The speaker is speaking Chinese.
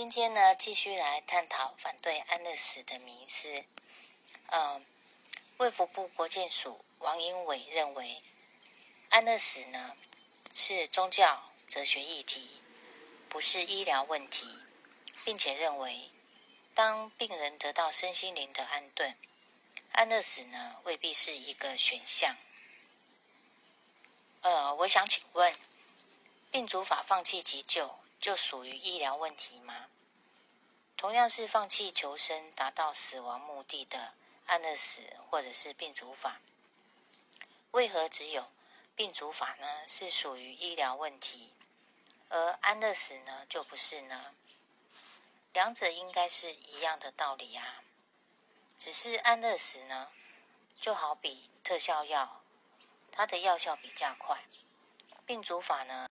今天呢，继续来探讨反对安乐死的迷思。嗯，卫福部国健署王英伟认为，安乐死呢是宗教哲学议题，不是医疗问题，并且认为，当病人得到身心灵的安顿，安乐死呢未必是一个选项。呃，我想请问，病主法放弃急救？就属于医疗问题吗？同样是放弃求生达到死亡目的的安乐死或者是病主法，为何只有病主法呢是属于医疗问题，而安乐死呢就不是呢？两者应该是一样的道理啊，只是安乐死呢就好比特效药，它的药效比较快，病主法呢？